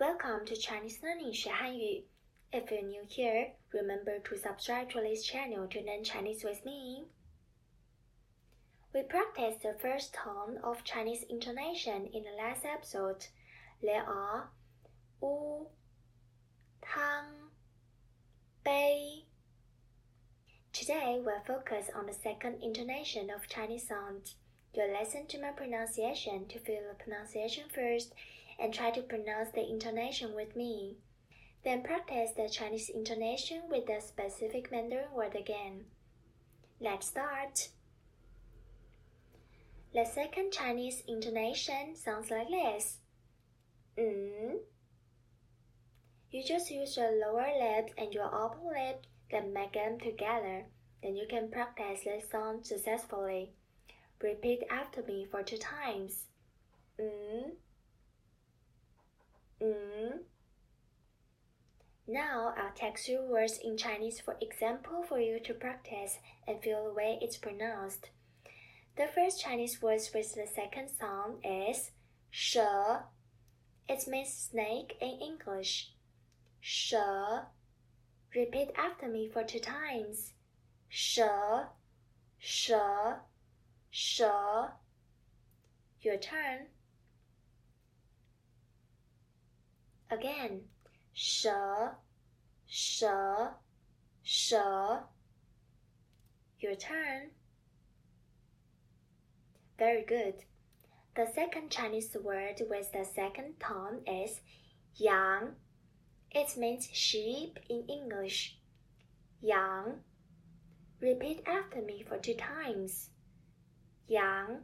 Welcome to Chinese Learning 学汉语. If you're new here, remember to subscribe to this channel to learn Chinese with me. We practiced the first tone of Chinese intonation in the last episode. There are u, tang, bei. Today we'll focus on the second intonation of Chinese sounds. You'll listen to my pronunciation to feel the pronunciation first and try to pronounce the intonation with me. Then practice the Chinese intonation with the specific Mandarin word again. Let's start. The second Chinese intonation sounds like this. Mm. You just use your lower lip and your upper lip, then make them together. Then you can practice this sound successfully. Repeat after me for two times. Mm. Now I'll text you words in Chinese for example for you to practice and feel the way it's pronounced. The first Chinese word with the second sound is 蛇. It means snake in English. 蛇. Repeat after me for two times. 蛇,蛇,蛇. Your turn. Again, 蛇，蛇，蛇。Your. Your turn. Very good. The second Chinese word with the second tone is yang. It means sheep in English. Yang. Repeat after me for two times. Yang,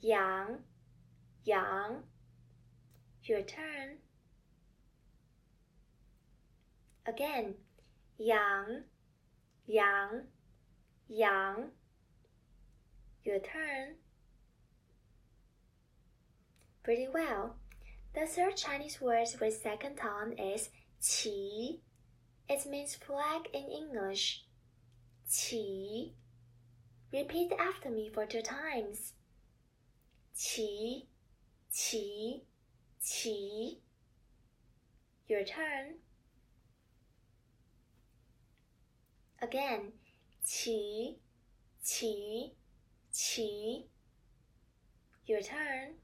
yang, yang. Your turn. Again, yang, yang, yang. Your turn. Pretty well. The third Chinese word with second tone is qi. It means flag in English. Qi. Repeat after me for two times. Qi, qi, qi. Your turn. Again, qi, qi, qi. Your turn.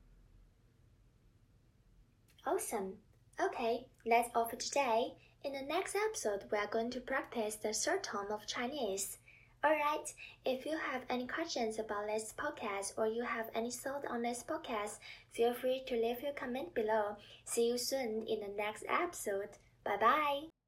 Awesome. Okay, that's all for today. In the next episode, we are going to practice the third tone of Chinese. Alright, if you have any questions about this podcast or you have any thought on this podcast, feel free to leave your comment below. See you soon in the next episode. Bye bye.